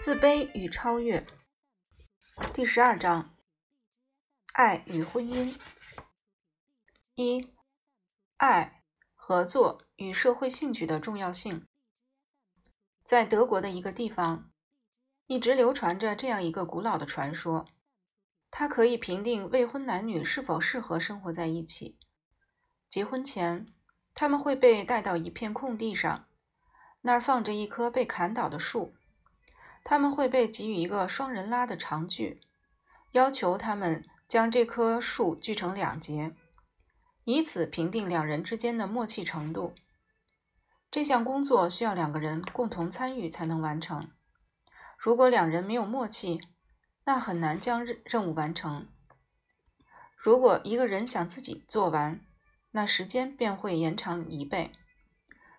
自卑与超越，第十二章：爱与婚姻。一、爱、合作与社会兴趣的重要性。在德国的一个地方，一直流传着这样一个古老的传说，它可以评定未婚男女是否适合生活在一起。结婚前，他们会被带到一片空地上，那儿放着一棵被砍倒的树。他们会被给予一个双人拉的长锯，要求他们将这棵树锯成两截，以此评定两人之间的默契程度。这项工作需要两个人共同参与才能完成。如果两人没有默契，那很难将任任务完成。如果一个人想自己做完，那时间便会延长一倍。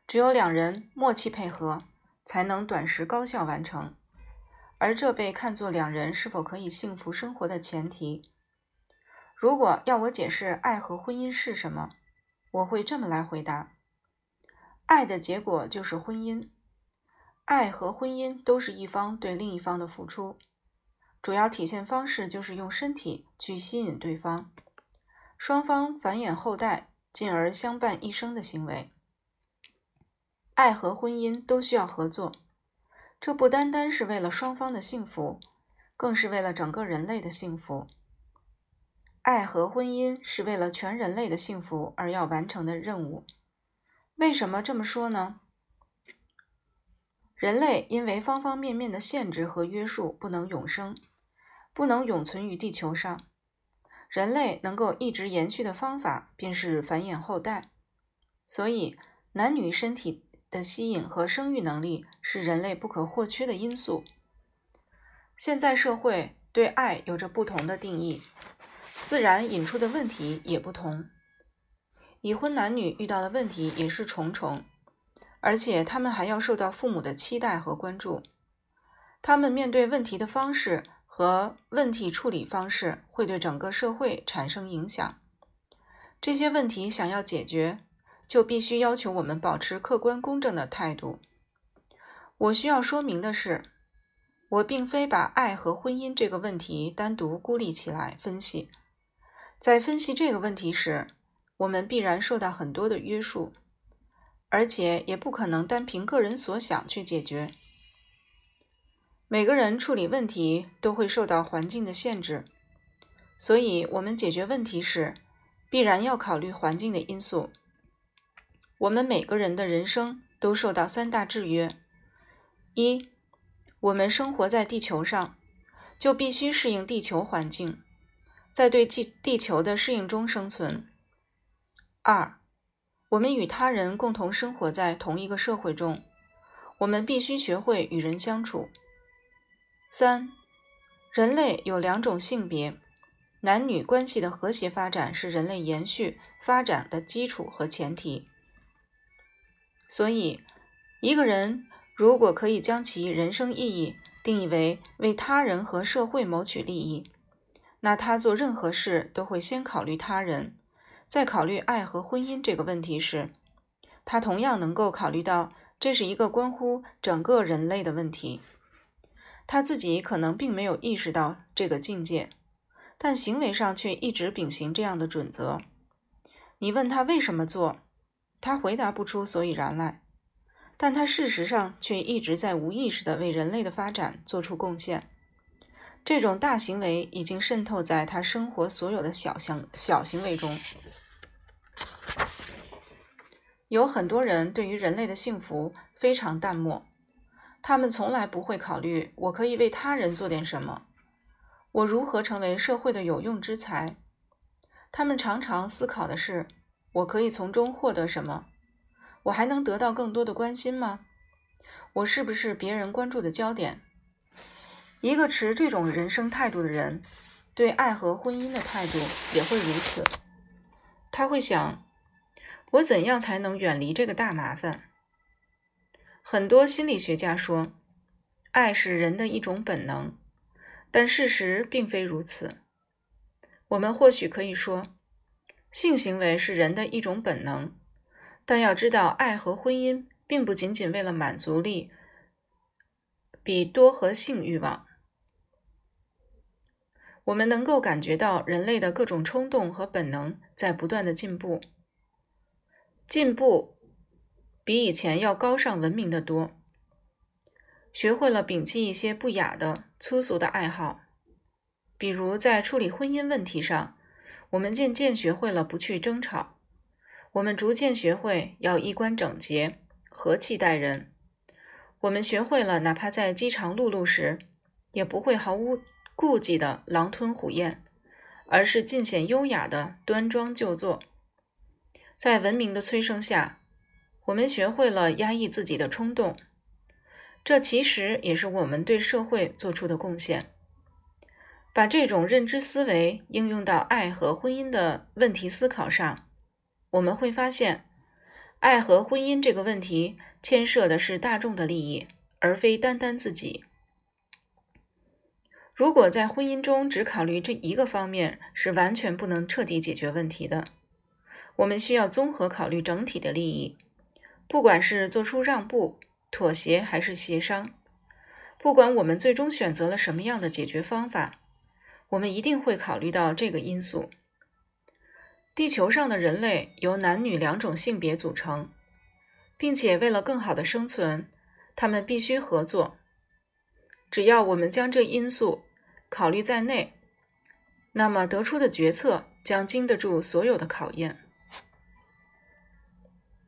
只有两人默契配合，才能短时高效完成。而这被看作两人是否可以幸福生活的前提。如果要我解释爱和婚姻是什么，我会这么来回答：爱的结果就是婚姻。爱和婚姻都是一方对另一方的付出，主要体现方式就是用身体去吸引对方，双方繁衍后代，进而相伴一生的行为。爱和婚姻都需要合作。这不单单是为了双方的幸福，更是为了整个人类的幸福。爱和婚姻是为了全人类的幸福而要完成的任务。为什么这么说呢？人类因为方方面面的限制和约束，不能永生，不能永存于地球上。人类能够一直延续的方法，便是繁衍后代。所以，男女身体。的吸引和生育能力是人类不可或缺的因素。现在社会对爱有着不同的定义，自然引出的问题也不同。已婚男女遇到的问题也是重重，而且他们还要受到父母的期待和关注。他们面对问题的方式和问题处理方式会对整个社会产生影响。这些问题想要解决。就必须要求我们保持客观公正的态度。我需要说明的是，我并非把爱和婚姻这个问题单独孤立起来分析。在分析这个问题时，我们必然受到很多的约束，而且也不可能单凭个人所想去解决。每个人处理问题都会受到环境的限制，所以我们解决问题时，必然要考虑环境的因素。我们每个人的人生都受到三大制约：一，我们生活在地球上，就必须适应地球环境，在对地地球的适应中生存；二，我们与他人共同生活在同一个社会中，我们必须学会与人相处；三，人类有两种性别，男女关系的和谐发展是人类延续发展的基础和前提。所以，一个人如果可以将其人生意义定义为为他人和社会谋取利益，那他做任何事都会先考虑他人。在考虑爱和婚姻这个问题时，他同样能够考虑到这是一个关乎整个人类的问题。他自己可能并没有意识到这个境界，但行为上却一直秉行这样的准则。你问他为什么做？他回答不出所以然来，但他事实上却一直在无意识地为人类的发展做出贡献。这种大行为已经渗透在他生活所有的小行小行为中。有很多人对于人类的幸福非常淡漠，他们从来不会考虑我可以为他人做点什么，我如何成为社会的有用之才。他们常常思考的是。我可以从中获得什么？我还能得到更多的关心吗？我是不是别人关注的焦点？一个持这种人生态度的人，对爱和婚姻的态度也会如此。他会想：我怎样才能远离这个大麻烦？很多心理学家说，爱是人的一种本能，但事实并非如此。我们或许可以说。性行为是人的一种本能，但要知道，爱和婚姻并不仅仅为了满足力，比多和性欲望。我们能够感觉到人类的各种冲动和本能在不断的进步，进步比以前要高尚文明的多。学会了摒弃一些不雅的、粗俗的爱好，比如在处理婚姻问题上，我们渐渐学会了不去争吵。我们逐渐学会要衣冠整洁、和气待人。我们学会了，哪怕在饥肠辘辘时，也不会毫无顾忌的狼吞虎咽，而是尽显优雅的端庄就坐。在文明的催生下，我们学会了压抑自己的冲动。这其实也是我们对社会做出的贡献。把这种认知思维应用到爱和婚姻的问题思考上，我们会发现，爱和婚姻这个问题牵涉的是大众的利益，而非单单自己。如果在婚姻中只考虑这一个方面，是完全不能彻底解决问题的。我们需要综合考虑整体的利益，不管是做出让步。妥协还是协商，不管我们最终选择了什么样的解决方法，我们一定会考虑到这个因素。地球上的人类由男女两种性别组成，并且为了更好的生存，他们必须合作。只要我们将这因素考虑在内，那么得出的决策将经得住所有的考验。